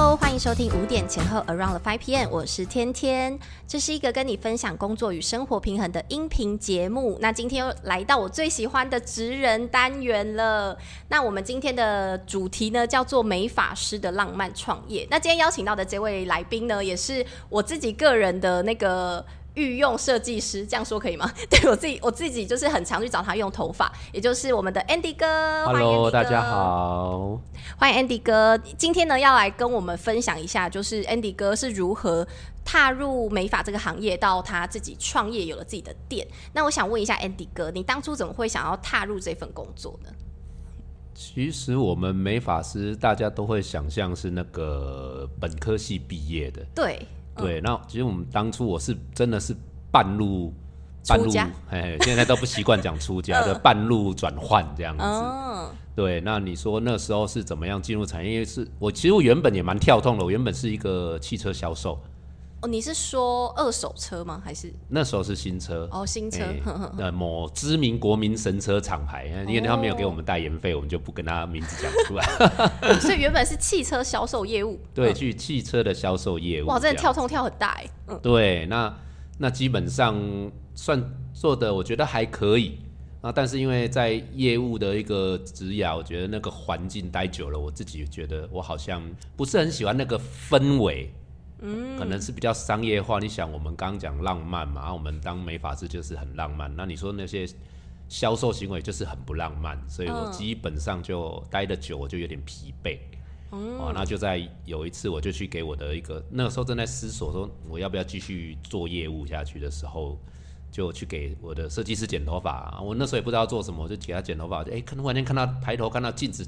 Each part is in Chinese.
Hello，欢迎收听五点前后 Around the Five PM，我是天天。这是一个跟你分享工作与生活平衡的音频节目。那今天又来到我最喜欢的职人单元了。那我们今天的主题呢，叫做美法师的浪漫创业。那今天邀请到的这位来宾呢，也是我自己个人的那个。御用设计师，这样说可以吗？对我自己，我自己就是很常去找他用头发，也就是我们的 Andy 哥。Hello，大家好，欢迎 Andy 哥。今天呢，要来跟我们分享一下，就是 Andy 哥是如何踏入美发这个行业，到他自己创业有了自己的店。那我想问一下 Andy 哥，你当初怎么会想要踏入这份工作呢？其实我们美发师大家都会想象是那个本科系毕业的，对。对，那其实我们当初我是真的是半路半路，哎，现在都不习惯讲出家 的半路转换这样子。对，那你说那时候是怎么样进入产业？是我其实我原本也蛮跳痛的，我原本是一个汽车销售。哦，你是说二手车吗？还是那时候是新车？哦，新车。呃，某知名国民神车厂牌，因为他没有给我们代言费，我们就不跟他名字讲出来。所以原本是汽车销售业务。对，去汽车的销售业务。哇，真的跳通跳很大哎。嗯，对，那那基本上算做的，我觉得还可以啊。但是因为在业务的一个职涯，我觉得那个环境待久了，我自己觉得我好像不是很喜欢那个氛围。可能是比较商业化。你想，我们刚刚讲浪漫嘛，我们当美发师就是很浪漫。那你说那些销售行为就是很不浪漫，所以我基本上就待的久，我就有点疲惫。哦，那就在有一次，我就去给我的一个那个时候正在思索说我要不要继续做业务下去的时候，就去给我的设计师剪头发。我那时候也不知道做什么，我就给他剪头发。哎，突然间看到抬头看到镜子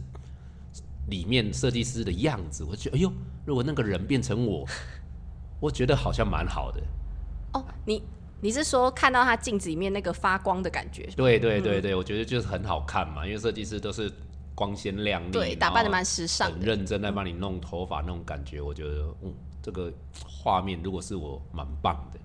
里面设计师的样子，我觉得哎呦，如果那个人变成我。我觉得好像蛮好的。哦，你你是说看到他镜子里面那个发光的感觉？对对对对，我觉得就是很好看嘛，因为设计师都是光鲜亮丽，对，打扮的蛮时尚，很认真在帮你弄头发那种感觉，我觉得嗯，这个画面如果是我蛮棒的。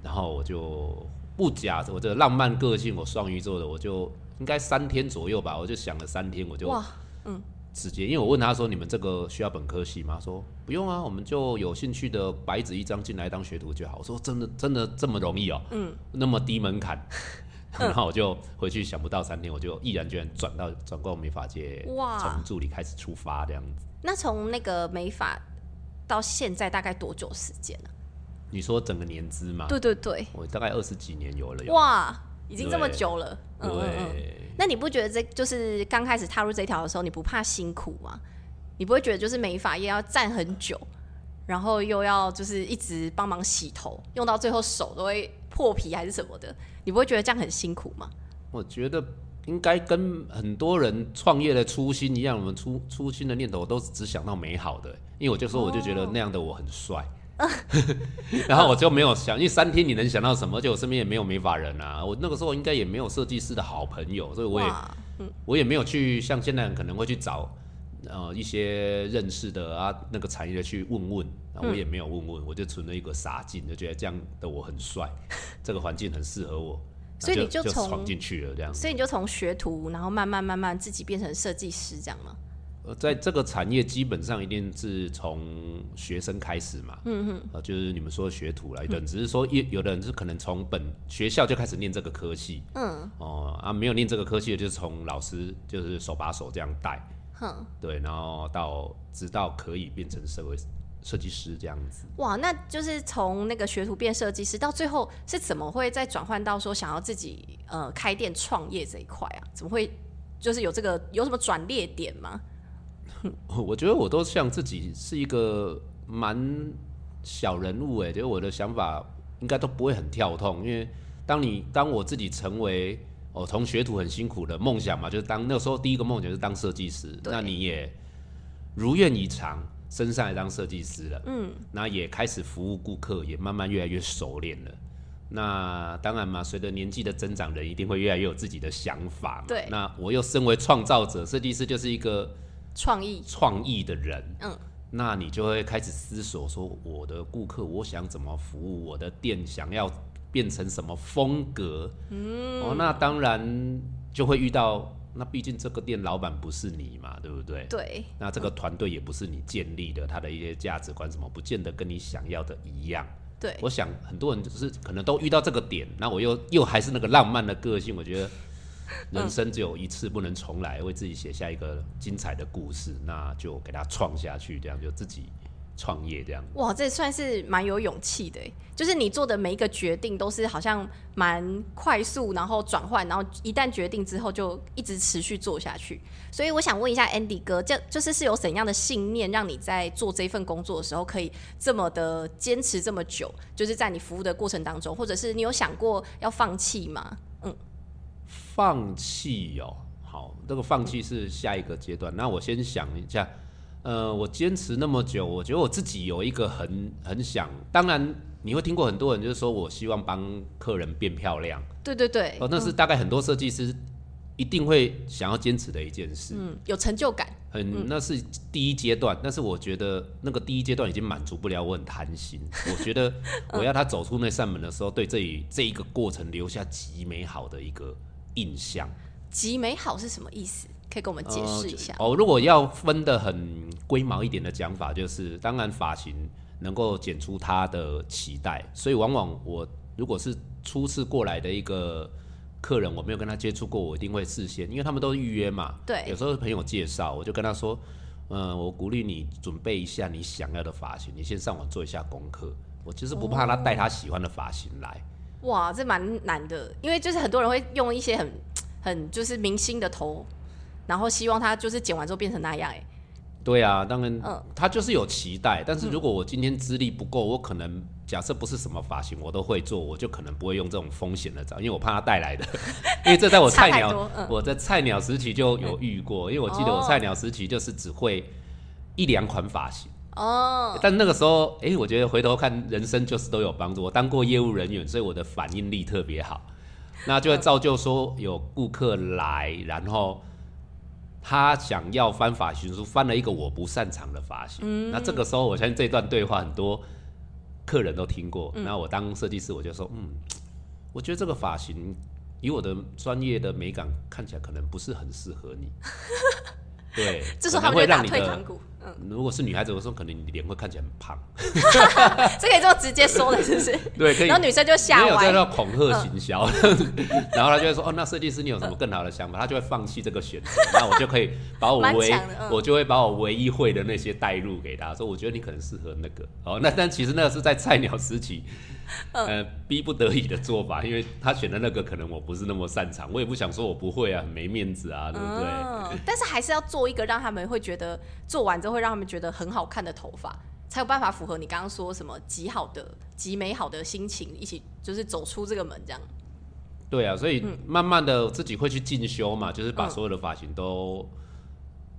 然后我就不假我这个浪漫个性，我双鱼座的，我就应该三天左右吧，我就想了三天，我就哇，嗯。直接，因为我问他说：“你们这个需要本科系吗？”说：“不用啊，我们就有兴趣的白纸一张进来当学徒就好。”我说：“真的，真的这么容易哦？嗯，那么低门槛。”然后我就回去，想不到三天，我就毅然决然转到转过美发界，哇，从助理开始出发这样子。那从那个美发到现在大概多久时间呢？你说整个年资吗？对对对，我大概二十几年有了。哇，已经这么久了。对。那你不觉得这就是刚开始踏入这条的时候，你不怕辛苦吗？你不会觉得就是美发业要站很久，然后又要就是一直帮忙洗头，用到最后手都会破皮还是什么的？你不会觉得这样很辛苦吗？我觉得应该跟很多人创业的初心一样，我们初初心的念头都只想到美好的，因为我就说我就觉得那样的我很帅。然后我就没有想，因为三天你能想到什么？就我身边也没有美发人啊，我那个时候应该也没有设计师的好朋友，所以我也，我也没有去像现在人可能会去找呃一些认识的啊那个产业的去问问，我也没有问问，我就存了一个傻劲，就觉得这样的我很帅，这个环境很适合我，所以你就闯进去了这样，所以你就从学徒，然后慢慢慢慢自己变成设计师这样吗？在这个产业基本上一定是从学生开始嘛，嗯哼，呃，就是你们说学徒来的，只是说有有的人是可能从本学校就开始念这个科系，嗯，哦啊，没有念这个科系的，就是从老师就是手把手这样带，哼，对，然后到直到可以变成社会设计师这样子。哇，那就是从那个学徒变设计师，到最后是怎么会再转换到说想要自己呃开店创业这一块啊？怎么会就是有这个有什么转捩点吗？我觉得我都像自己是一个蛮小人物哎，就是我的想法应该都不会很跳痛，因为当你当我自己成为哦从学徒很辛苦的梦想嘛，就是当那个时候第一个梦想是当设计师，那你也如愿以偿升上来当设计师了，嗯，那也开始服务顾客，也慢慢越来越熟练了。那当然嘛，随着年纪的增长，人一定会越来越有自己的想法。对，那我又身为创造者，设计师就是一个。创意。创意的人，嗯，那你就会开始思索说，我的顾客我想怎么服务，我的店想要变成什么风格，嗯，哦，那当然就会遇到那毕竟这个店老板不是你嘛，对不对？对，那这个团队也不是你建立的，他的一些价值观什么，不见得跟你想要的一样。对，我想很多人就是可能都遇到这个点，那我又又还是那个浪漫的个性，我觉得 人生只有一次，不能重来，为自己写下一个精彩的故事，那就给他创下去，这样就自己创业这样。哇，这算是蛮有勇气的，就是你做的每一个决定都是好像蛮快速，然后转换，然后一旦决定之后就一直持续做下去。所以我想问一下 Andy 哥，这就是是有怎样的信念让你在做这份工作的时候可以这么的坚持这么久？就是在你服务的过程当中，或者是你有想过要放弃吗？嗯，放弃哦，好，这个放弃是下一个阶段。那我先想一下，呃，我坚持那么久，我觉得我自己有一个很很想，当然你会听过很多人就是说我希望帮客人变漂亮，对对对，哦，那是大概很多设计师一定会想要坚持的一件事，嗯，有成就感，很那是第一阶段，但是我觉得那个第一阶段已经满足不了我，很贪心，我觉得我要他走出那扇门的时候，对这一这一个过程留下极美好的一个印象。极美好是什么意思？可以跟我们解释一下。哦，如果要分的很龟毛一点的讲法，就是当然发型能够剪出他的期待，所以往往我如果是初次过来的一个客人，我没有跟他接触过，我一定会事先，因为他们都预约嘛。对。有时候朋友介绍，我就跟他说，嗯，我鼓励你准备一下你想要的发型，你先上网做一下功课。我其实不怕他带他喜欢的发型来。哇，这蛮难的，因为就是很多人会用一些很。很就是明星的头，然后希望他就是剪完之后变成那样哎。对啊，当然，嗯，他就是有期待。但是如果我今天资历不够，我可能假设不是什么发型我都会做，我就可能不会用这种风险的招，因为我怕他带来的。因为这在我菜鸟，我在菜鸟时期就有遇过。因为我记得我菜鸟时期就是只会一两款发型哦。但那个时候，哎，我觉得回头看人生就是都有帮助。我当过业务人员，所以我的反应力特别好。那就会造就说有顾客来，然后他想要翻发型书，翻了一个我不擅长的发型。那这个时候，我相信这段对话很多客人都听过。那我当设计师，我就说，嗯，我觉得这个发型以我的专业的美感看起来，可能不是很适合你。对，这时候他们会打退堂鼓。如果是女孩子，我说可能你脸会看起来很胖，这可以这么直接说的，是不是？对，可以。然后女生就吓歪，没有在那恐吓行销，然后他就会说：“哦，那设计师你有什么更好的想法？”他就会放弃这个选择，那我就可以把我唯我就会把我唯一会的那些带入给他，说：“我觉得你可能适合那个。”哦，那但其实那个是在菜鸟时期。呃，逼不得已的做法，因为他选的那个可能我不是那么擅长，我也不想说我不会啊，很没面子啊，对不对？但是还是要做一个让他们会觉得做完之后会让他们觉得很好看的头发，才有办法符合你刚刚说什么极好的、极美好的心情，一起就是走出这个门这样。对啊，所以慢慢的自己会去进修嘛，就是把所有的发型都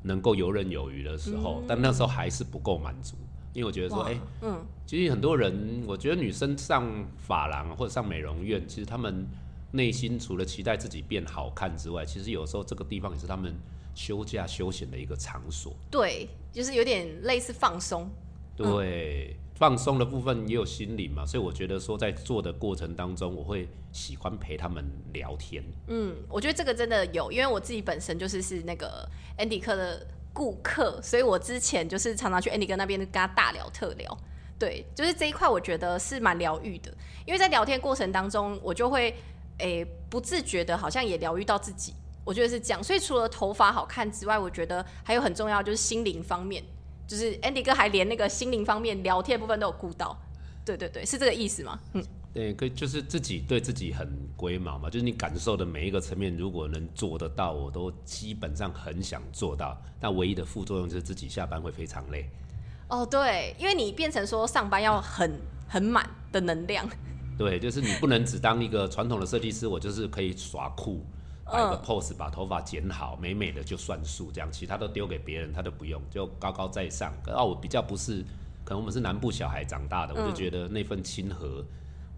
能够游刃有余的时候，但那时候还是不够满足。因为我觉得说，哎，嗯，其实很多人，我觉得女生上发廊或者上美容院，其实他们内心除了期待自己变好看之外，其实有时候这个地方也是他们休假休闲的一个场所。对，就是有点类似放松。对，放松的部分也有心理嘛，所以我觉得说在做的过程当中，我会喜欢陪他们聊天。嗯，我觉得这个真的有，因为我自己本身就是是那个 Andy 克的。顾客，所以我之前就是常常去 Andy 哥那边跟他大聊特聊，对，就是这一块我觉得是蛮疗愈的，因为在聊天过程当中，我就会诶不自觉的，好像也疗愈到自己，我觉得是这样。所以除了头发好看之外，我觉得还有很重要就是心灵方面，就是 Andy 哥还连那个心灵方面聊天部分都有顾到，对对对，是这个意思吗？嗯。对，可以就是自己对自己很龟毛嘛，就是你感受的每一个层面，如果能做得到，我都基本上很想做到。但唯一的副作用就是自己下班会非常累。哦，对，因为你变成说上班要很很满的能量。对，就是你不能只当一个传统的设计师，我就是可以耍酷，摆个 pose，把头发剪好，美美的就算数，这样其他都丢给别人，他都不用，就高高在上。啊，我比较不是，可能我们是南部小孩长大的，我就觉得那份亲和。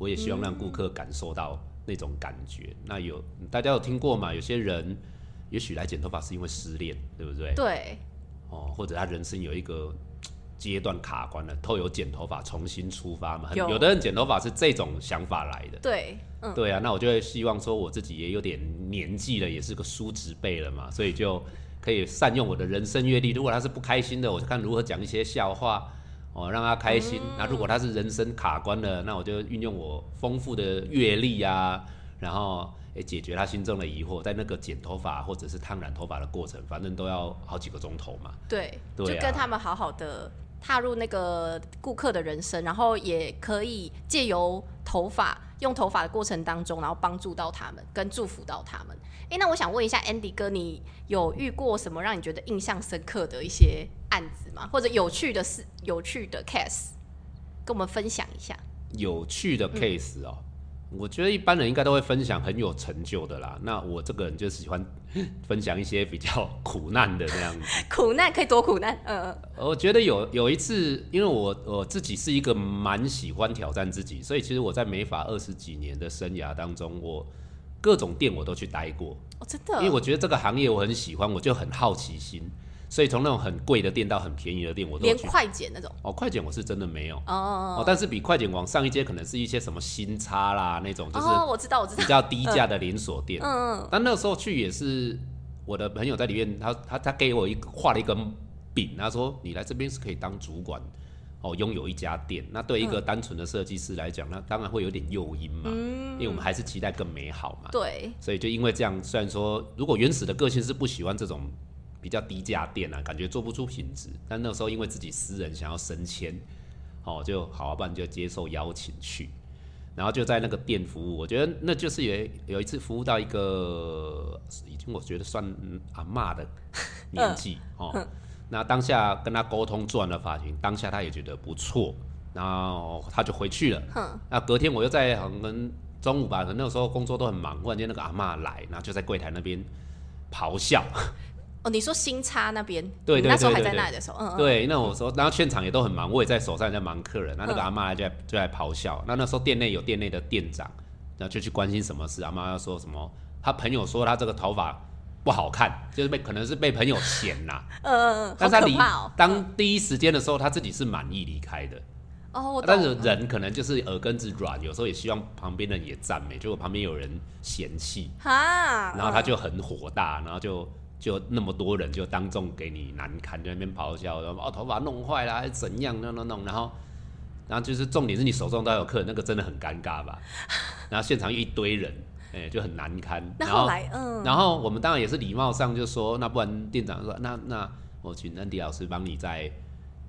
我也希望让顾客感受到那种感觉。那有大家有听过吗？有些人也许来剪头发是因为失恋，对不对？对。哦，或者他人生有一个阶段卡关了，透有剪头发重新出发嘛。有有的人剪头发是这种想法来的。对，嗯，对啊，那我就会希望说我自己也有点年纪了，也是个叔侄辈了嘛，所以就可以善用我的人生阅历。如果他是不开心的，我就看如何讲一些笑话哦，让他开心。那、如果他是人生卡关了，那我就运用我丰富的阅历啊，然后诶解决他心中的疑惑。在那个剪头发或者是烫染头发的过程，反正都要好几个钟头嘛。对，对啊就跟他们好好的踏入那个顾客的人生，然后也可以借由头发用头发的过程当中，然后帮助到他们，跟祝福到他们。诶，那我想问一下 Andy 哥，你有遇过什么让你觉得印象深刻的一些案子吗？或者有趣的事、有趣的 case，跟我们分享一下？有趣的 case 哦，我觉得一般人应该都会分享很有成就的啦。那我这个人就喜欢 分享一些比较苦难的那样子。苦难可以多苦难，嗯、嗯我觉得有有一次，因为我我自己是一个蛮喜欢挑战自己，所以其实我在美法二十几年的生涯当中，我各种店我都去待过，哦，真的，因为我觉得这个行业我很喜欢，我就很好奇心，所以从那种很贵的店到很便宜的店我都去。连快剪那种，哦，快剪我是真的没有哦但是比快剪往上一阶可能是一些什么新差啦那种，就是哦，我知道，我知道，比较低价的连锁店。嗯嗯，但那个时候去也是我的朋友在里面，他他他给我一个画了一根饼，他说你来这边是可以当主管，哦，拥有一家店。那对一个单纯的设计师来讲，那当然会有点诱因嘛，因为我们还是期待更美好嘛。对，所以就因为这样，虽然说如果原始的个性是不喜欢这种比较低价店啊，感觉做不出品质，但那个时候因为自己私人想要升迁，哦，就好啊，不然就接受邀请去，然后就在那个店服务，我觉得那就是有有一次服务到一个已经我觉得算嗯阿嬷的年纪、哦，那当下跟他沟通做完了发型，当下他也觉得不错，然后他就回去了。哼，那隔天我又在可能中午吧，可能那个时候工作都很忙，忽然间那个阿嬷来，然后就在柜台那边咆哮。哦，你说新差那边，对对你那时候还在那里的时候，嗯嗯，对，那我说，然后现场也都很忙，我也在手上也在忙客人，那那个阿妈就在就在咆哮。那那时候店内有店内的店长，然后就去关心什么事。阿妈要说什么，他朋友说他这个头发不好看，就是被可能是被朋友嫌啦。嗯嗯嗯，好但是他离可怕哦，当第一时间的时候，他自己是满意离开的。哦，但是人可能就是耳根子软，有时候也希望旁边人也赞美，结果旁边有人嫌弃，哈，然后他就很火大，然后就就那么多人就当众给你难堪，在那边咆哮，然后哦头发弄坏了还是怎样，弄弄弄，然后然后就是重点是你手中都有客人，那个真的很尴尬吧？然后现场一堆人，哎、就很难堪。那然后后来，嗯，然后我们当然也是礼貌上就说，那不然店长说，那那我请安迪老师帮你再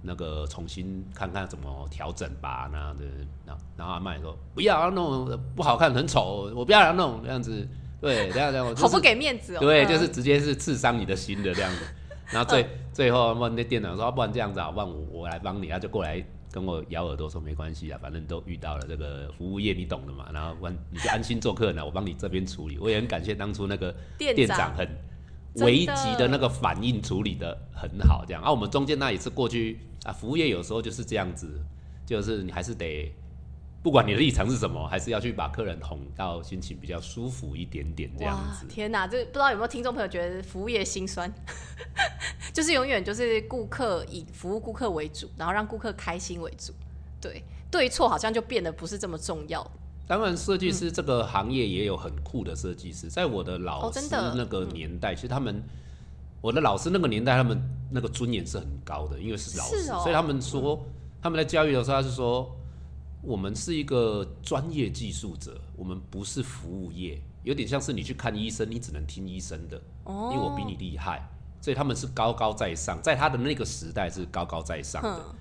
那个重新看看怎么调整吧，那样的，然后然后阿麦说不要弄不好看很丑，我不要弄这样子，对，这样这样，我就好不给面子哦，对，嗯就是直接是刺伤你的心的这样子。然后最最后问那店长说，啊不然这样子啊，不然我我来帮你，他就过来跟我咬耳朵说没关系啊，反正都遇到了这个服务业，你懂的嘛。然后问你就安心做客人啊，我帮你这边处理。我也很感谢当初那个店长店长很危急的那个反应处理的很好，这样啊，我们中间那也是过去啊，服务业有时候就是这样子，就是你还是得。不管你的立场是什么，还是要去把客人哄到心情比较舒服一点点这样哇子。天哪，这不知道有没有听众朋友觉得服务业心酸，就是永远就是顾客以服务顾客为主，然后让顾客开心为主，对对错好像就变得不是这么重要。当然，设计师这个行业也有很酷的设计师。在我的老师那个年代，其实他们，我的老师那个年代，他们那个尊严是很高的，因为是老师，哦所以他们说他们在教育的时候，他是说我们是一个专业技术者，我们不是服务业，有点像是你去看医生，你只能听医生的，哦，因为我比你厉害，所以他们是高高在上，在他的那个时代是高高在上的。哼，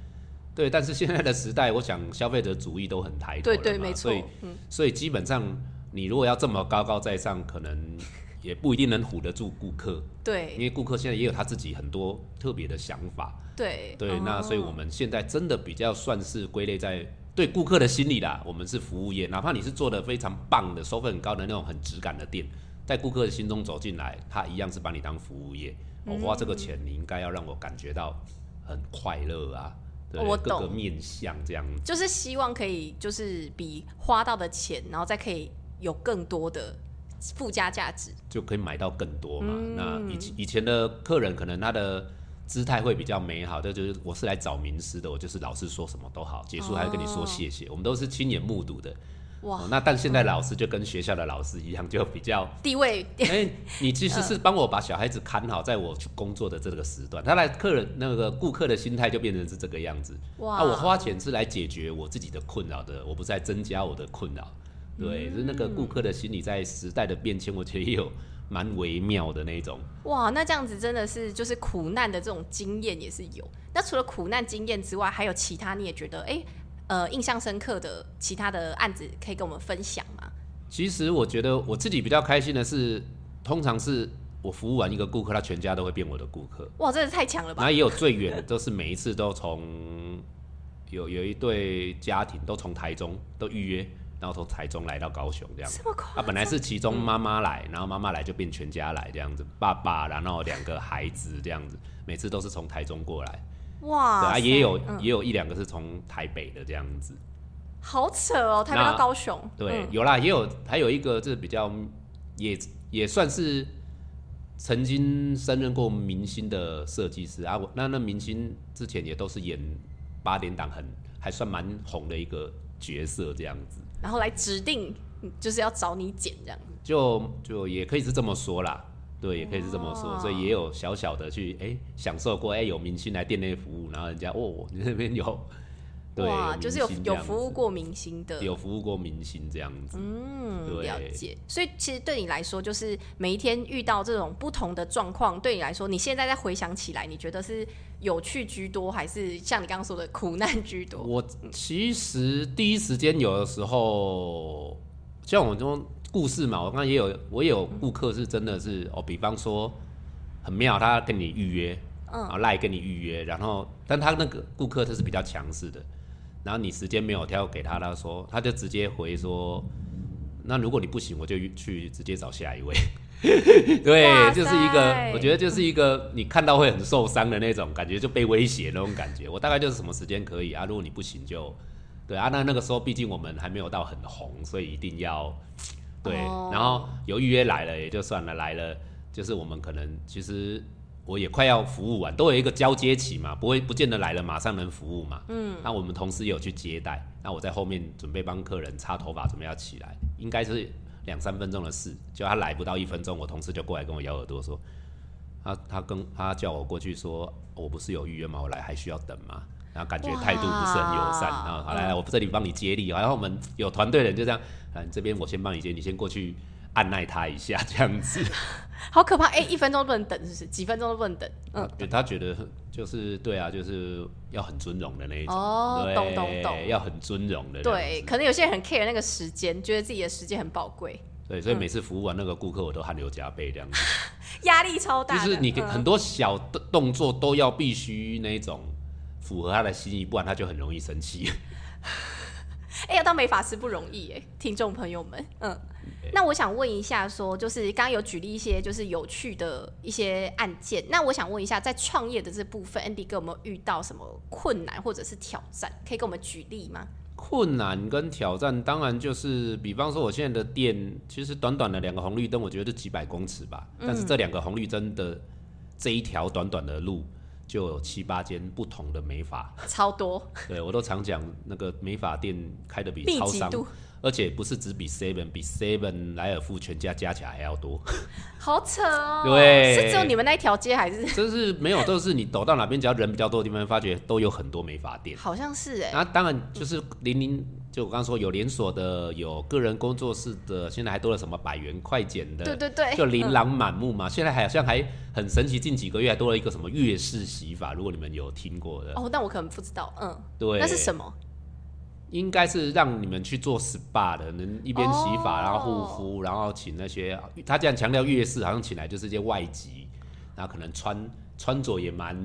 对，但是现在的时代，我想消费者主义都很抬头对对没错。所以，嗯，所以基本上你如果要这么高高在上，可能也不一定能唬得住顾客，对。因为顾客现在也有他自己很多特别的想法。对。对，那所以我哦们现在真的比较算是归类在对顾客的心理啦，我们是服务业，哪怕你是做的非常棒的、收费很高的那种很质感的店，在顾客的心中走进来，他一样是把你当服务业。我、花这个钱，你应该要让我感觉到很快乐啊，对，我各个面向这样子。就是希望可以就是比花到的钱，然后再可以有更多的附加价值。就可以买到更多嘛。嗯那以前以前的客人可能他的姿态会比较美好，这就是我是来找名师的，我就是老师说什么都好，结束还要跟你说谢谢，我们都是亲眼目睹的。哇哦，那但现在老师就跟学校的老师一样，就比较，地位哎、你其实 是帮我把小孩子看好，在我去工作的这个时段，他来客人那个顾客的心态就变成是这个样子。哇啊，我花钱是来解决我自己的困扰的，我不是在增加我的困扰。对，就是那个顾客的心理在时代的变迁，我觉得也有蛮微妙的那种。哇，那这样子真的是就是苦难的这种经验也是有。那除了苦难经验之外，还有其他你也觉得哎、呃印象深刻的其他的案子可以跟我们分享吗？其实我觉得我自己比较开心的是，通常是我服务完一个顾客，他全家都会变我的顾客。哇，真的太强了吧！那也有最远的，都是每一次都从有有一对家庭都从台中都预约，然后从台中来到高雄这样。这么快啊，本来是其中妈妈来，然后妈妈来就变全家来这样子，爸爸然后两个孩子这样子，每次都是从台中过来。哇，对啊，也有、嗯也有一两个是从台北的这样子。好扯哦，台北到高雄，对，嗯有啦，也有还有一个这比较也也算是曾经升任过明星的设计师啊。我那那明星之前也都是演八点档很还算蛮红的一个角色这样子，然后来指定嗯就是要找你剪这样。就就也可以是这么说啦。对，也可以是这么说，所以也有小小的去哎、享受过哎、有明星来店内服务，然后人家哦你那边有对哇，就是有有服务过明星的，有服务过明星这样子，嗯，了解。所以其实对你来说，就是每一天遇到这种不同的状况，对你来说，你现在再回想起来，你觉得是有趣居多，还是像你刚刚说的苦难居多？我其实第一时间有的时候，像我这种故事嘛，我刚刚也有，我也有顾客是真的是哦，比方说很妙，他跟你预约，嗯然后赖跟你预约，然后但他那个顾客他是比较强势的，然后你时间没有挑给他，他说他就直接回说，那如果你不行，我就去直接找下一位。对，就是一个，我觉得就是一个你看到会很受伤的那种感觉，就被威胁那种感觉。我大概就是什么时间可以啊，如果你不行就，对啊，那那个时候毕竟我们还没有到很红，所以一定要 对。哦然后有预约来了也就算了，来了就是我们可能其实我也快要服务完，都有一个交接期嘛，不会不见得来了马上能服务嘛。嗯，那我们同时有去接待，那我在后面准备帮客人擦头发，准备要起来，应该是两三分钟的事，就他来不到一分钟，我同事就过来跟我咬耳朵说，他他跟他叫我过去说，我不是有预约吗？我来还需要等吗？然后感觉态度不是很友善，哇然后好来来，我这里帮你接力，然后我们有团队人就这样，啊，你这边我先帮你接，你先过去按耐他一下，这样子。好可怕！哎、一分钟都不能等，是不是？几分钟都不能等？嗯，对他觉得就是对啊，就是要很尊荣的那一种，哦对，懂懂懂要很尊荣的对，可能有些人很 care 那个时间，觉得自己的时间很宝贵，对，所以每次服务完那个顾客，我都汗流浃背这样子。压力超大的。就是你嗯很多小的动作都要必须那种符合他的心意，不然他就很容易生气。哎、要当美发师不容易哎，听众朋友们，嗯。那我想问一下说就是刚刚有举例一些就是有趣的一些案件，那我想问一下，在创业的这部分，Andy 哥有没有遇到什么困难或者是挑战？可以给我们举例吗？困难跟挑战，当然就是，比方说我现在的店，其实短短的两个红绿灯，我觉得就几百公尺吧。但是这两个红绿灯的这一条短短的路，就有七八间不同的美发。超多，对我都常讲，那个美发店开的比超商，而且不是只比 Seven，比 Seven、莱尔富全家加起来还要多。好扯哦。对是只有你们那一条街还是？就是没有，都是你走到哪边，只要人比较多的地方，发觉都有很多美发店。好像是哎、那当然就是零零，就我刚刚说有连锁的，有个人工作室的，现在还多了什么百元快剪的，对对对，就琳琅满目嘛。现在好像还很神奇，近几个月还多了一个什么月式洗法，如果你们有听过的，哦，但我可能不知道，嗯，对，那是什么？应该是让你们去做 SPA 的，能一边洗发，哦然后护肤，然后请那些他这样强调月式，好像请来就是一些外籍，然后可能穿穿着也蛮，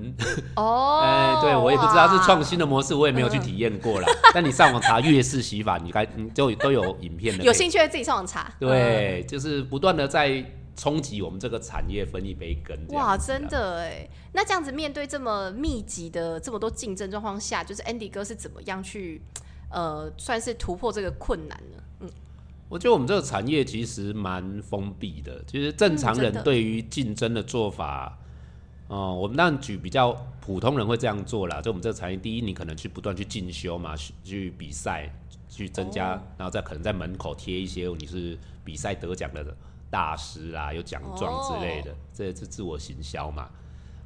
哦，哎、对我也不知道是创新，的模式，我也没有去体验过啦。但你上网查月式洗发，你该你就都有影片的，有兴趣的自己上网查。对，就是不断的在冲击我们这个产业分一杯羹。哇，真的哎！那这样子面对这么密集的这么多竞争状况下，就是 Andy 哥是怎么样去呃，算是突破这个困难呢？嗯，我觉得我们这个产业其实蛮封闭的，其实正常人对于竞争的做法，哦、我们当然举比较普通人会这样做啦。就我们这个产业，第一，你可能去不断去进修嘛，去去比赛，去增加，哦然后再可能在门口贴一些你是比赛得奖的大师啦，有奖状之类的，这是自我行销嘛。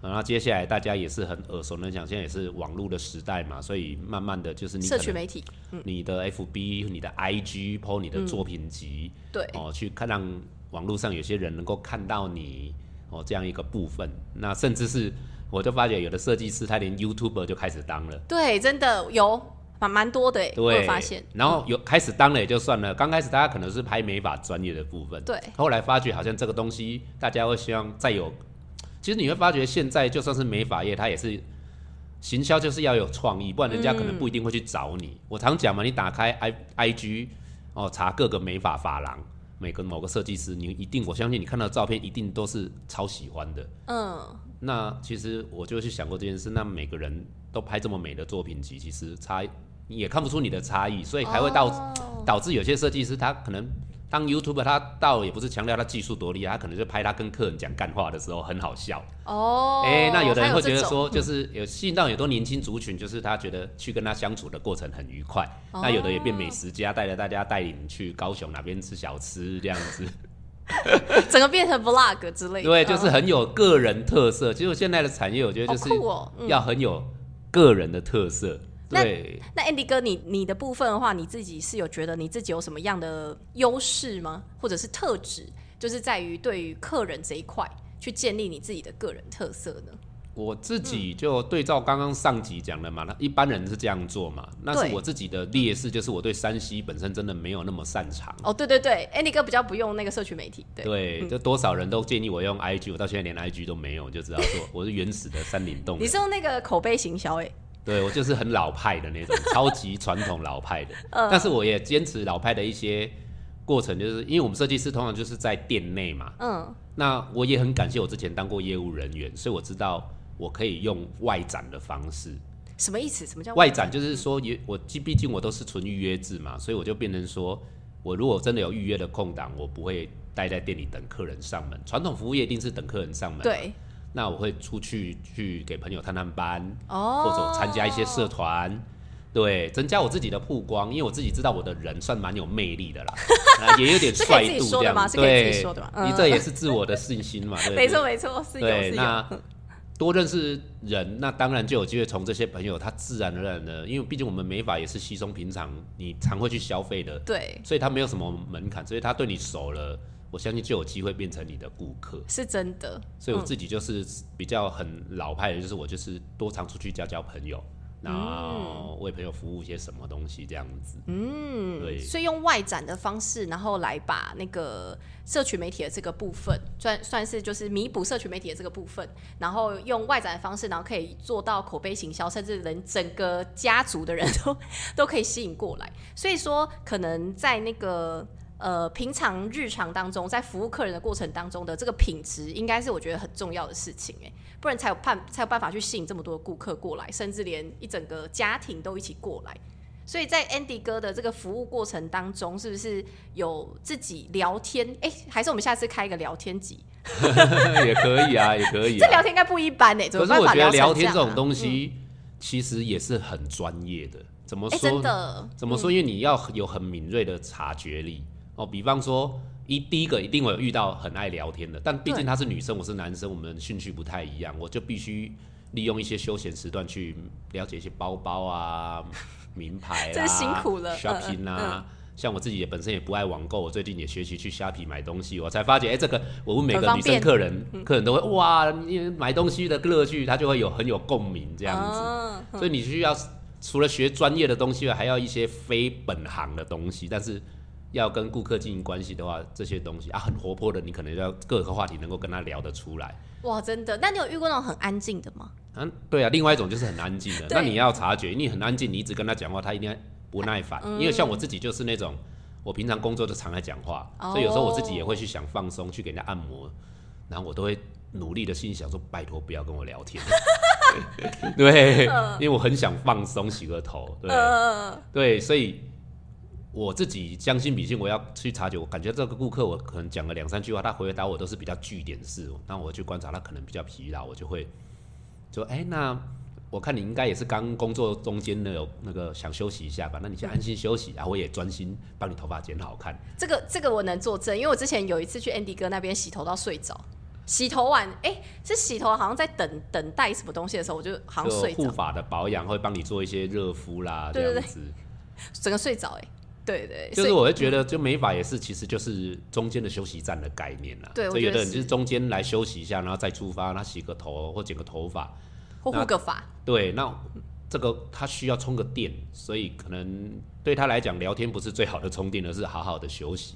然后接下来大家也是很耳熟能详，现在也是网络的时代嘛，所以慢慢的就是你社群媒体，你的 FB、你的 IG、PO 你的作品集，对，哦，去看让网络上有些人能够看到你哦这样一个部分。那甚至是我就发觉有的设计师他连 YouTuber 就开始当了，对，真的有蛮蛮多的对，发现，然后有开始当了也就算了，刚开始大家可能是拍美法专业的部分，对，后来发觉好像这个东西大家会希望再有，其实你会发觉现在就算是美发业，它也是。行销就是要有创意，不然人家可能不一定会去找你。我常讲嘛，你打开 i i g 哦，查各个美发发廊，每个某个设计师，你一定我相信你看到的照片一定都是超喜欢的。嗯，那其实我就去想过这件事，那每个人都拍这么美的作品集，其实差也看不出你的差异，所以才会导、哦导致有些设计师他可能当 YouTube，他倒也不是强调他技术多厉害，他可能就拍他跟客人讲干话的时候很好笑。哦，哎、那有的人会觉得说，就是有吸引到很多年轻族群，就是他觉得去跟他相处的过程很愉快。那有的也变美食家，带着大家带领去高雄哪边吃小吃这样子。嗯整个变成 vlog 之类的，对，就是嗯很有个人特色。其实现在的产业，我觉得就是要很有个人的特色。那对，那 Andy 哥，你你的部分的话，你自己是有觉得你自己有什么样的优势吗？或者是特质，就是在于对于客人这一块去建立你自己的个人特色呢？我自己就对照刚刚上集讲的嘛，那一般人是这样做嘛，那是我自己的劣势，就是我对山西本身真的没有那么擅长。哦，对对对，Andy 哥比较不用那个社群媒体，对，对，就多少人都建议我用 IG，我到现在连 IG 都没有，就知道说我是原始的山林洞人。你是用那个口碑行销，哎，对我就是很老派的那种，超级传统老派的。但是我也坚持老派的一些过程，就是因为我们设计师通常就是在店内嘛，嗯，那我也很感谢我之前当过业务人员，所以我知道我可以用外展的方式。什么意思？什么叫外展就是说也我毕竟我都是纯预约制嘛，所以我就变成说，我如果真的有预约的空档，我不会待在店里等客人上门。传统服务业一定是等客人上门，，对那我会出去去给朋友探探班，哦，或者参加一些社团。对，增加我自己的曝光，因为我自己知道我的人算蛮有魅力的啦，啊也有点帅度这样。对你这也是自我的信心嘛，对？没错没错，是有对，是有，那多认识人，那当然就有机会从这些朋友，他自然而然的，因为毕竟我们美发也是稀松平常，你常会去消费的，对，所以他没有什么门槛，所以他对你熟了，我相信就有机会变成你的顾客。是真的，所以我自己就是比较很老派的，就是我就是多常出去交交朋友，然后为朋友服务一些什么东西这样子。嗯，对所以用外展的方式，然后来把那个社群媒体的这个部分，算算是就是弥补社群媒体的这个部分，然后用外展的方式，然后可以做到口碑行销，甚至人整个家族的人都 都可以吸引过来。所以说，可能在那个。呃，平常日常当中，在服务客人的过程当中的这个品质，应该是我觉得很重要的事情，哎，不然才有办才有办法去吸引这么多顾客过来，甚至连一整个家庭都一起过来。所以在 Andy 哥的这个服务过程当中，是不是有自己聊天？哎、还是我们下次开一个聊天集？也可以啊，也可以、啊。这聊天应该不一般哎、怎么可是我觉得聊天这种东西，其实也是很专业的。怎么哎、说？真的，怎么说？因为你要有很敏锐的察觉力哦。比方说，一第一个一定会有遇到很爱聊天的，但毕竟对她是女生，我是男生，我们兴趣不太一样，我就必须利用一些休闲时段去了解一些包包啊、名牌啊、真辛苦了嗯 shopping 啊。像我自己也本身也不爱网购，我最近也学习去虾皮买东西，我才发觉，哎、这个我问每个女生客人，客人都会哇，你买东西的乐趣，他就会有很有共鸣这样子。嗯所以你需要除了学专业的东西外，还要一些非本行的东西。但是要跟顾客经营关系的话，这些东西啊很活泼的，你可能要各个话题能够跟他聊得出来。哇，真的。那你有遇过那种很安静的吗？嗯，对啊，另外一种就是很安静的，那你要察觉，你很安静，你一直跟他讲话，他一定不耐烦。嗯因为像我自己就是那种，我平常工作就常爱讲话，哦所以有时候我自己也会去想放松，去给人家按摩，然后我都会努力的心想说，拜托不要跟我聊天。对，因为我很想放松，洗个头。对，呃，对，所以我自己将心比心，我要去察觉，我感觉这个顾客我可能讲了两三句话，他回答我都是比较据点式，那我去观察他可能比较疲劳，我就会说，哎、那我看你应该也是刚工作中间呢有那个想休息一下吧，那你先安心休息，然后我也专心帮你头发剪好看。这个这个我能作证，因为我之前有一次去 Andy 哥那边洗头到睡着，洗头完，哎、是洗头好像在等等待什么东西的时候，我就好像睡着，护发的保养会帮你做一些热敷啦，对对对这样子。整个睡着，哎，对对，就是我会觉得，就美法也是，其实就是中间的休息站的概念了。对所以有的人就是中间来休息一下，然后再出发，他洗个头或剪个头发。或护个发，对，那这个他需要充个电，所以可能对他来讲，聊天不是最好的充电，而是好好的休息。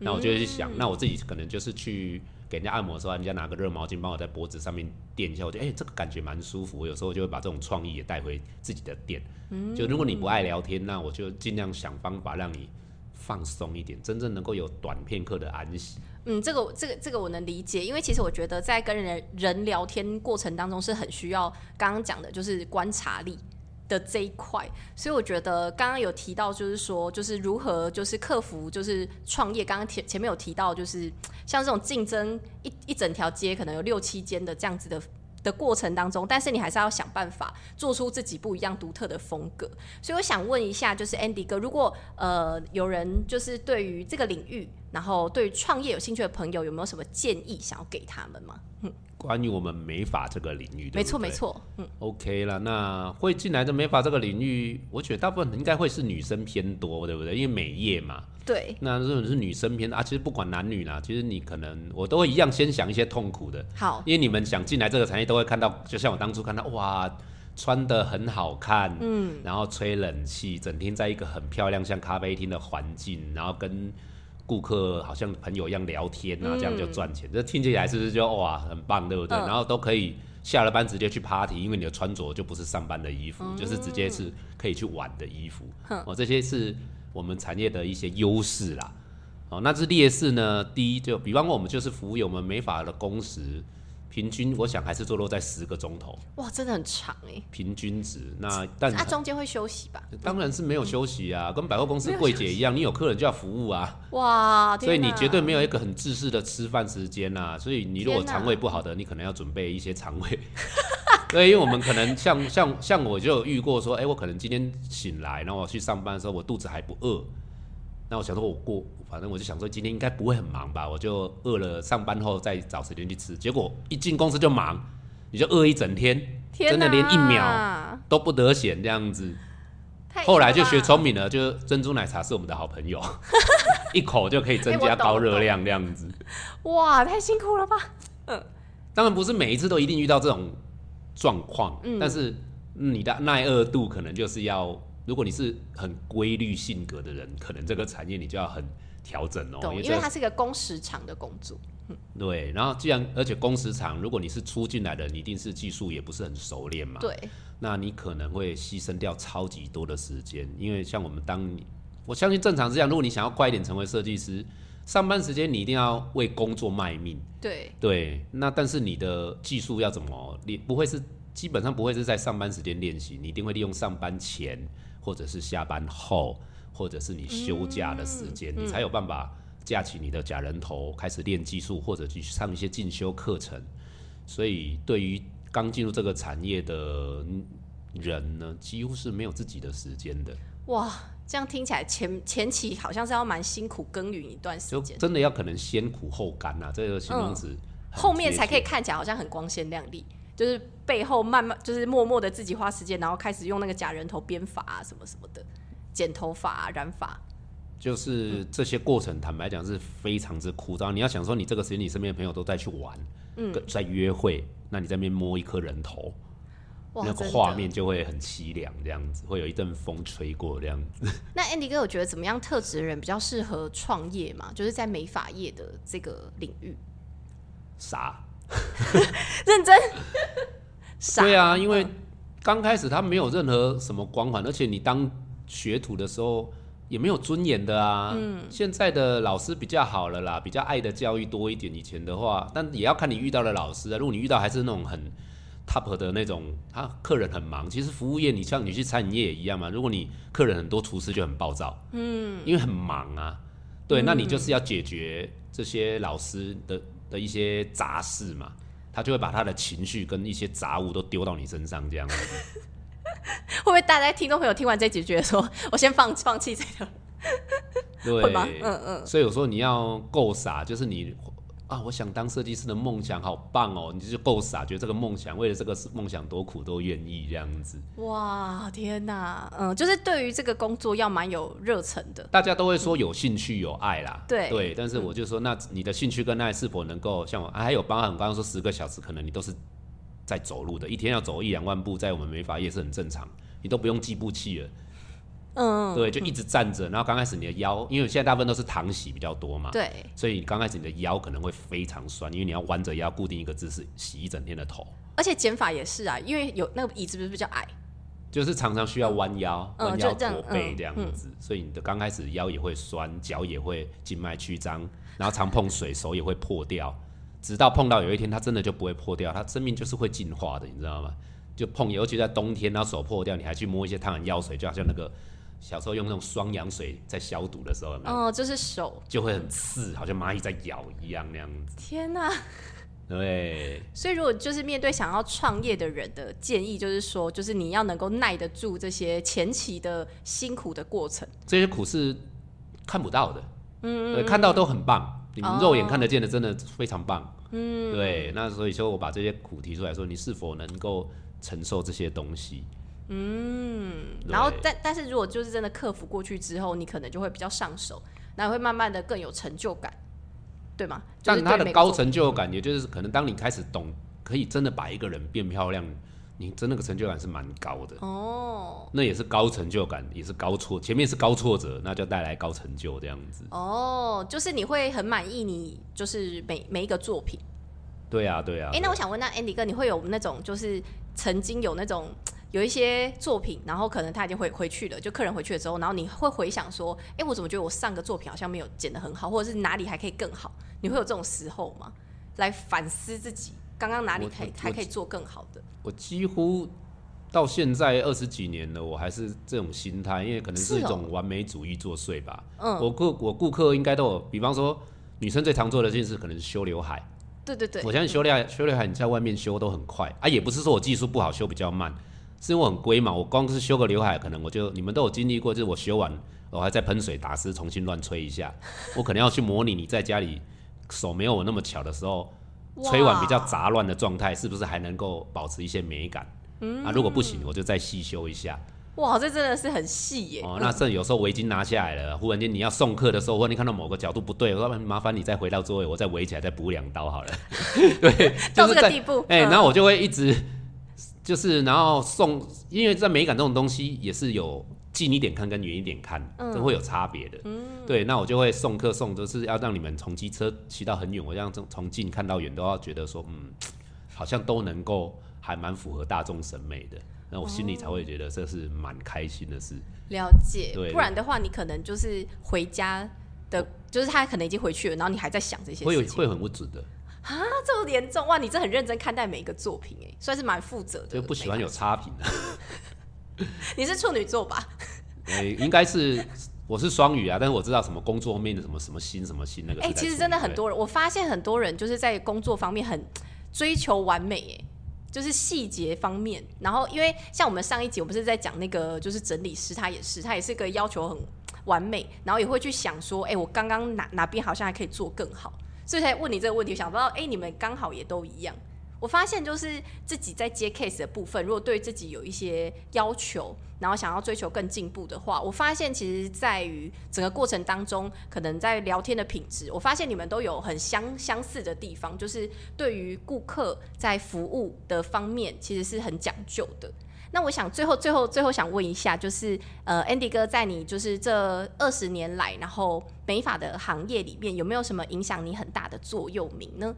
那我就会去嗯想，那我自己可能就是去给人家按摩的时候，人家拿个热毛巾帮我在脖子上面垫一下，我觉得哎、这个感觉蛮舒服。我有时候就会把这种创意也带回自己的店。嗯就如果你不爱聊天，那我就尽量想方法让你放松一点，真正能够有短片刻的安息。嗯，这个这个这个我能理解，因为其实我觉得在跟人人聊天过程当中是很需要刚刚讲的，就是观察力的这一块。所以我觉得刚刚有提到，就是说，就是如何就是克服就是创业。刚刚前前面有提到，就是像这种竞争一一整条街可能有六七间的这样子的。的过程当中，但是你还是要想办法做出自己不一样独特的风格。所以我想问一下，就是 Andy 哥，如果呃有人就是对于这个领域，然后对于创业有兴趣的朋友，有没有什么建议想要给他们吗？关于我们美发这个领域，对没错，没错，嗯，OK 了，那会进来的美发这个领域，我觉得大部分应该会是女生偏多，对不对？因为美业嘛，对，那如果是女生偏啊，其实不管男女啦，其实你可能我都会一样先想一些痛苦的，好，因为你们想进来这个产业都会看到，就像我当初看到，哇，穿的很好看，嗯，然后吹冷气，整天在一个很漂亮像咖啡厅的环境，然后跟顾客好像朋友一样聊天啊，这样就赚钱，这听起来是不是就哇很棒，对不对？嗯然后都可以下了班直接去 party，因为你的穿着就不是上班的衣服，就是直接是可以去玩的衣服，哦，这些是我们产业的一些优势啦。哦，那是劣势呢？第一，就比方说我们就是服务业，我们没法的工时平均，我想还是坐落在十个钟头，哇，真的很长哎，平均值。那但那中间会休息吧？当然是没有休息啊，跟百货公司柜姐一样，你有客人就要服务啊，哇，所以你绝对没有，一个很自私的吃饭时间啊。所以你如果肠胃不好的，你可能要准备一些肠胃。对，因为我们可能像像像我就有遇过说，哎、我可能今天醒来，然后我去上班的时候，我肚子还不饿，那我想说我过，反正我就想说今天应该不会很忙吧，我就饿了，上班后再找时间去吃。结果一进公司就忙，你就饿一整天，天真的连一秒都不得闲这样子。太后来就学聪明了，就珍珠奶茶是我们的好朋友，一口就可以增加高热量这样子。哇，太辛苦了吧？嗯当然不是每一次都一定遇到这种状况，嗯但是你的耐饿度可能就是要，如果你是很规律性格的人，可能这个产业你就要很调整哦，懂，因为它是一个工时长的工作。对，然后既然而且工时长，如果你是初进来的，你一定是技术也不是很熟练嘛，对，那你可能会牺牲掉超级多的时间，因为像我们当你，我相信正常是这样，如果你想要快一点成为设计师，上班时间你一定要为工作卖命，对，对，那但是你的技术要怎么练？不会是基本上不会是在上班时间练习，你一定会利用上班前，或者是下班后，或者是你休假的时间，你才有办法架起你的假人头，开始练技术，或者去上一些进修课程。所以对于刚进入这个产业的人呢，几乎是没有自己的时间的，哇，这样听起来前前期好像是要蛮辛苦耕耘一段时就间，真的要可能先苦后甘呐、这个形容词很后面才可以看起来好像很光鲜亮丽。就是背后慢慢就是默默的自己花时间，然后开始用那个假人头编发啊什么什么的，剪头发、啊、染发，就是这些过程，坦白讲是非常之枯燥。你要想说，你这个时间你身边的朋友都在去玩，嗯，在约会，那你在那边摸一颗人头，哇，那个画面就会很凄凉，这样子，会有一阵风吹过这样子。那 Andy 哥我觉得怎么样特质的人比较适合创业嘛？就是在美发业的这个领域，傻，认真。傻对啊，因为嗯刚开始他没有任何什么光环，而且你当学徒的时候也没有尊严的啊。嗯，现在的老师比较好了啦，比较爱的教育多一点。以前的话，但也要看你遇到的老师啊。如果你遇到还是那种很 top 的那种，他客人很忙。其实服务业，你像你去餐饮业也一样嘛。如果你客人很多，厨师就很暴躁，嗯，因为很忙啊。对，那你就是要解决这些老师的的一些杂事嘛，他就会把他的情绪跟一些杂物都丢到你身上，这样子。会不会大家听众朋友听完这几句说，我先放放弃这个？对，嗯嗯。所以有时候你要够傻，就是你。啊，我想当设计师的梦想好棒哦！你就够傻，觉得这个梦想为了这个梦想多苦都愿意这样子。哇，天哪，嗯，就是对于这个工作要蛮有热忱的。大家都会说有兴趣有爱啦，对对，但是我就说，那你的兴趣跟爱是否能够像我？还有包含我刚刚说十个小时，可能你都是在走路的，一天要走一两万步，在我们美发业是很正常，你都不用计步器了。嗯，对，就一直站着，然后刚开始你的腰，因为现在大部分都是躺洗比较多嘛，对，所以你刚开始你的腰可能会非常酸，因为你要弯着腰固定一个姿势洗一整天的头。而且减法也是啊，因为有那个椅子不是比较矮，就是常常需要弯腰、弯腰驼背这样子，所以你的刚开始腰也会酸，脚也会静脉曲张，然后常碰水手也会破掉，直到碰到有一天它真的就不会破掉，它生命就是会进化的，你知道吗？就碰，尤其在冬天，然后手破掉，你还去摸一些烫的药水，就好像那个。小时候用那种双氧水在消毒的时候，哦，就是手就会很刺，好像蚂蚁在咬一样那样子。天哪！对。所以如果就是面对想要创业的人的建议，就是说，就是你要能够耐得住这些前期的辛苦的过程。这些苦是看不到的，嗯，对，看到都很棒，你们肉眼看得见的真的非常棒，嗯，对。那所以说我把这些苦提出来说，你是否能够承受这些东西？嗯，然后但但是如果就是真的克服过去之后，你可能就会比较上手，那会慢慢的更有成就感，对吗？但他的高成就感，也就是可能当你开始懂，可以真的把一个人变漂亮，你真那个成就感是蛮高的哦。那也是高成就感，也是高挫，前面是高挫折，那就带来高成就这样子。哦，就是你会很满意你就是每每一个作品。对啊，对啊。哎，那我想问，那 Andy 哥，你会有那种就是曾经有那种？有一些作品，然后可能他已经回回去了，就客人回去了之后，然后你会回想说，哎，我怎么觉得我上个作品好像没有剪得很好，或者是哪里还可以更好？你会有这种时候吗？来反思自己刚刚哪里可以还可以做更好的？我几乎到现在二十几年了，我还是这种心态，因为可能是一种完美主义作祟吧。嗯，我顾我顾客应该都有，比方说女生最常做的件事可能是修刘海。对对对，我相信修刘海修刘海你在外面修都很快啊，也不是说我技术不好修比较慢。是因为我很龟嘛，我光是修个刘海，可能我就你们都有经历过，就是我修完，我还在喷水打湿，重新乱吹一下。我可能要去模拟你在家里手没有我那么巧的时候，吹完比较杂乱的状态，是不是还能够保持一些美感？嗯啊，如果不行，我就再细修一下。哇，这真的是很细耶！哦，那甚至有时候围巾拿下来了，忽然间你要送客的时候，或你看到某个角度不对，我说麻烦你再回到座位，我再围起来，再补两刀好了。对，到这个地步，哎，然后我就会一直。就是，然后送，因为在美感这种东西也是有近一点看跟远一点看，都会有差别的。嗯，对，那我就会送客送，就是要让你们从机车骑到很远，我让从从近看到远都要觉得说，嗯，好像都能够还蛮符合大众审美的，那我心里才会觉得这是蛮开心的事。了解，不然的话，你可能就是回家的，就是他可能已经回去了，然后你还在想这些，会有会很不准的。啊，这么严重哇！你这很认真看待每一个作品，哎，算是蛮负责的。就不喜欢有差评的。你是处女座吧？哎，应该是，我是双鱼啊，但是我知道什么工作面的什么什么心什么心那个。哎，其实真的很多人，我发现很多人就是在工作方面很追求完美，哎，就是细节方面。然后，因为像我们上一集，我不是在讲那个就是整理师，他也是，他也是个要求很完美，然后也会去想说，哎，我刚刚哪哪边好像还可以做更好。所以才问你这个问题，想不到，哎，你们刚好也都一样。我发现就是自己在接 case 的部分，如果对自己有一些要求，然后想要追求更进步的话，我发现其实在于整个过程当中，可能在聊天的品质，我发现你们都有很相相似的地方，就是对于顾客在服务的方面，其实是很讲究的。那我想最后最后最后想问一下，就是呃，Andy 哥在你就是这二十年来，然后美发的行业里面，有没有什么影响你很大的座右铭呢？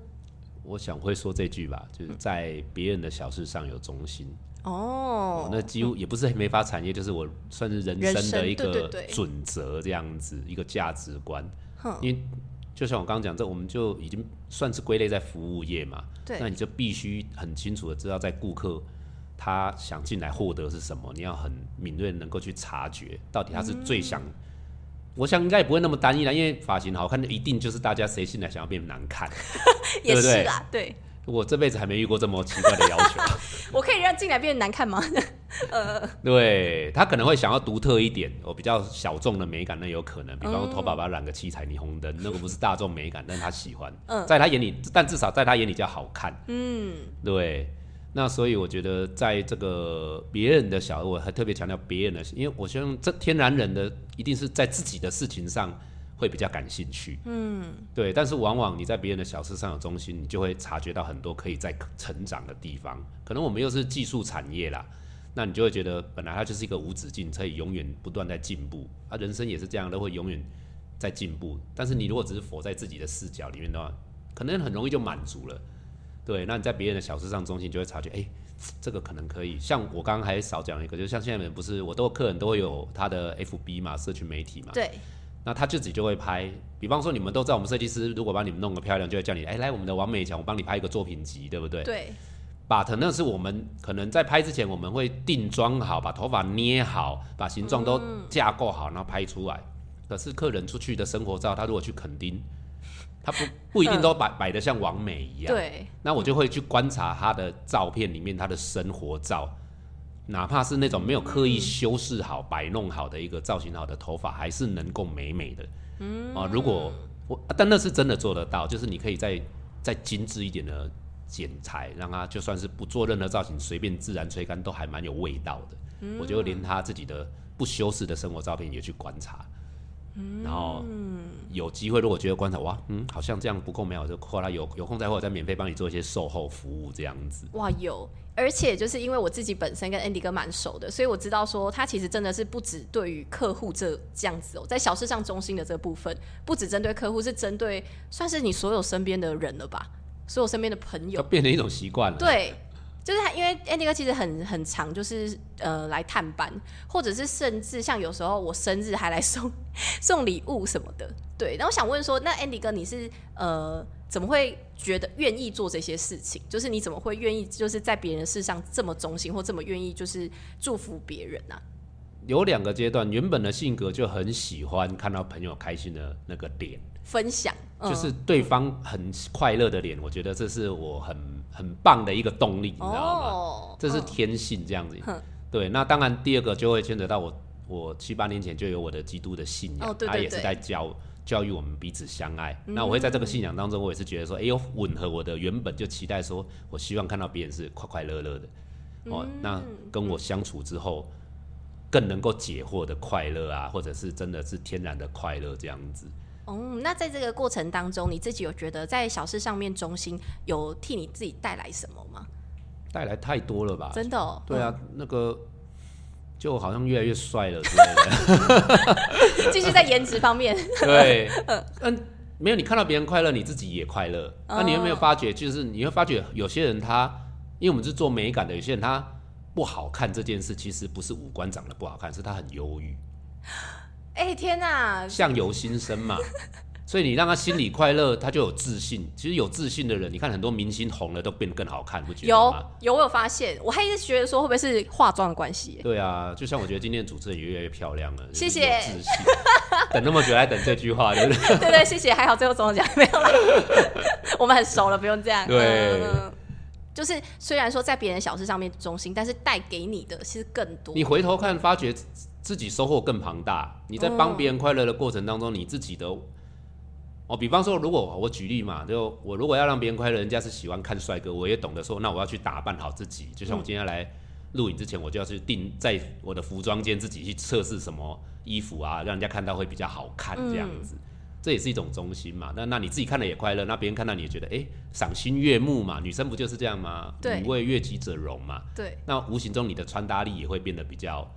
我想会说这句吧，就是在别人的小事上有忠心。哦，那几乎也不是美发产业，就是我算是人生的一个准则，这样子一个价值观。因为就像我刚刚讲，这我们就已经算是归类在服务业嘛。对那你就必须很清楚的知道，在顾客他想进来获得是什么，你要很敏锐地能够去察觉，到底他是最想。我想应该也不会那么单一啦，因为发型好看的一定就是大家谁进来想要变难看。也是啦，对，我这辈子还没遇过这么奇怪的要求。我可以让进来变得难看吗？呃对他可能会想要独特一点，我比较小众的美感，那有可能，比方说头发把它染个七彩霓虹灯，那个不是大众美感，但是他喜欢，嗯在他眼里，但至少在他眼里叫好看，嗯，对。那所以我觉得，在这个别人的小，我还特别强调别人的，因为我希望这天然人的一定是在自己的事情上会比较感兴趣，嗯，对。但是往往你在别人的小事上有中心，你就会察觉到很多可以在成长的地方。可能我们又是技术产业啦，那你就会觉得本来它就是一个无止境，可以永远不断在进步。啊，人生也是这样，都会永远在进步。但是你如果只是活在自己的视角里面的话，可能很容易就满足了。对，那你在别人的小事上中心，就会察觉，哎、这个可能可以。像我刚刚还少讲了一个，就像现在人不是，我都有客人都会有他的 FB 嘛，社群媒体嘛，对，那他自己就会拍。比方说，你们都知道，我们设计师如果把你们弄个漂亮，就会叫你，哎、来我们的完美墙，我帮你拍一个作品集，对不对？对，but 那是我们可能在拍之前，我们会定妆好，把头发捏好，把形状都架构好，然后拍出来。可是客人出去的生活照，他如果去垦丁，他不不一定都摆摆得像王美一样。对，那我就会去观察他的照片里面他的生活照，哪怕是那种没有刻意修饰好、摆弄好的一个造型好的头发，还是能够美美的。嗯啊，如果我但那是真的做得到，就是你可以再再精致一点的剪裁，让他就算是不做任何造型，随便自然吹干都还蛮有味道的。我就连他自己的不修饰的生活照片也去观察。然后有机会，如果觉得观察哇，嗯，好像这样不够美好，就后来有有空再或者再免费帮你做一些售后服务这样子。哇，有，而且就是因为我自己本身跟 Andy 哥蛮熟的，所以我知道说他其实真的是不止对于客户这这样子哦，在小事上中心的这部分，不只针对客户，是针对算是你所有身边的人了吧，所有身边的朋友就。变成一种习惯了。，对，就是他，因为 Andy 哥其实很很长，就是呃来探班，或者是甚至像有时候我生日还来送 送礼物什么的。对，那我想问说，那 Andy 哥你是呃怎么会觉得愿意做这些事情？就是你怎么会愿意就是在别人的事上这么忠心，或这么愿意就是祝福别人啊？有两个阶段，原本的性格就很喜欢看到朋友开心的那个点，分享，嗯、就是对方很快乐的脸，我觉得这是我很很棒的一个动力，你知道吗？哦，这是嗯天性这样子。哼对，那当然第二个就会牵扯到我，我七八年前就有我的基督的信仰，他也是在教教育我们彼此相爱。那我会在这个信仰当中，我也是觉得说，哎呦，吻合我的原本就期待说，我希望看到别人是快快乐乐的。哦，那跟我相处之后，更能够解惑的快乐啊，或者是真的是天然的快乐这样子。哦，那在这个过程当中，你自己有觉得在小事上面中心有替你自己带来什么吗？带来太多了吧？真的、哦，对啊，那个就好像越来越帅了之类的。继续在颜值方面，对，嗯，没有你看到别人快乐，你自己也快乐。那你有没有发觉，就是你会发觉有些人他，因为我们是做美感的，有些人他不好看这件事，其实不是五官长得不好看，是他很忧郁，哎、天哪！相由心生嘛。所以你让他心里快乐，他就有自信。其实有自信的人，你看很多明星红了都变得更好看，不觉得有吗？有，我有发现，我还一直觉得说会不会是化妆的关系？对啊，就像我觉得今天的主持人也越来越漂亮了，谢谢自信。等那么久还等这句话，对不对？对对，谢谢，还好最后总有讲没有了，我们很熟了，不用这样。对嗯就是虽然说在别人小事上面忠心，但是带给你的其实更多。你回头看，发觉自自己收获更庞大。你在帮别人快乐的过程当中，你自己的哦，比方说，如果我举例嘛，就我如果要让别人快乐，人家是喜欢看帅哥，我也懂得说，那我要去打扮好自己。就像我今天来录影之前，我就要去定在我的服装间自己去测试什么衣服啊，让人家看到会比较好看这样子。这也是一种中心嘛，那那你自己看了也快乐，那别人看到你也觉得哎赏心悦目嘛，女生不就是这样吗？对五味悦己者容嘛，对，那无形中你的穿搭力也会变得比较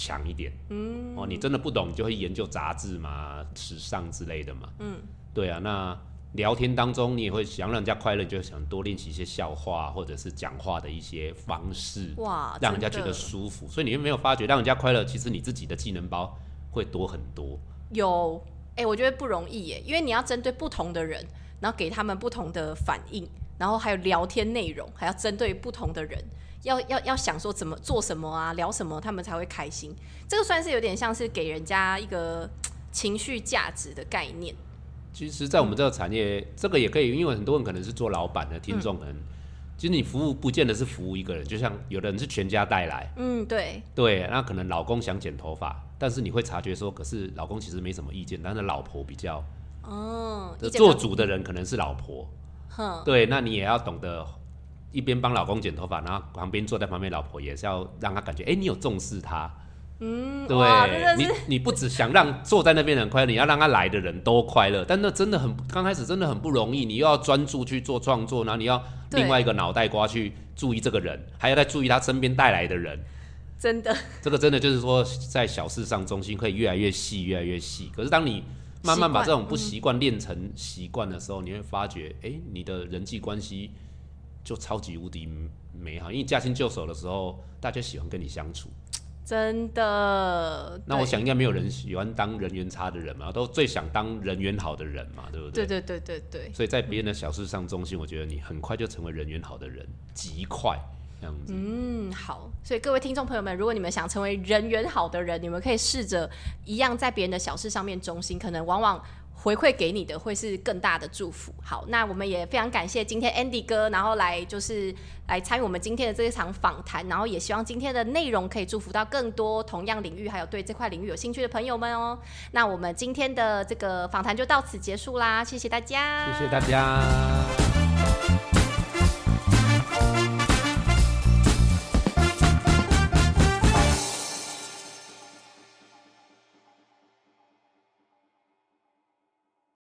强一点。嗯，哦，你真的不懂，你就会研究杂志嘛、时尚之类的嘛。嗯，对啊。那聊天当中，你也会想让人家快乐，你就想多练习一些笑话，或者是讲话的一些方式，哇，让人家觉得舒服。所以你有没有发觉，让人家快乐，其实你自己的技能包会多很多。有，哎、我觉得不容易耶，因为你要针对不同的人，然后给他们不同的反应，然后还有聊天内容，还要针对不同的人，要要要想说怎么做什么啊，聊什么，他们才会开心。这个算是有点像是给人家一个情绪价值的概念。其实，在我们这个产业，这个也可以，因为很多人可能是做老板的听众，可能其实你服务不见得是服务一个人，就像有的人是全家带来，嗯，对，对，那可能老公想剪头发，但是你会察觉说，可是老公其实没什么意见，但是老婆比较，哦，做，主的人可能是老婆，哼，对，那你也要懂得一边帮老公剪头发，然后旁边坐在旁边老婆也是要让他感觉，哎、你有重视他。嗯，对，你你不只想让坐在那边的人快乐，你要让他来的人都快乐。但那真的很刚开始真的很不容易，你又要专注去做创作，然后你要另外一个脑袋瓜去注意这个人，还要再注意他身边带来的人。真的，这个真的就是说，在小事上中心可以越来越细，越来越细。可是当你慢慢把这种不习惯练成习惯的时候，你会发觉，哎、你的人际关系就超级无敌美好。因为驾轻就熟的时候，大家喜欢跟你相处。真的。那我想应该没有人喜欢当人缘差的人嘛，都最想当人缘好的人嘛，对不对？对对对对对，所以在别人的小事上中心，我觉得你很快就成为人缘好的人，极快这样子。嗯，好。所以各位听众朋友们，如果你们想成为人缘好的人，你们可以试着一样在别人的小事上面中心，可能往往。回馈给你的会是更大的祝福。好，那我们也非常感谢今天 Andy 哥，然后来就是来参与我们今天的这一场访谈，然后也希望今天的内容可以祝福到更多同样领域还有对这块领域有兴趣的朋友们哦。那我们今天的这个访谈就到此结束啦，谢谢大家，谢谢大家。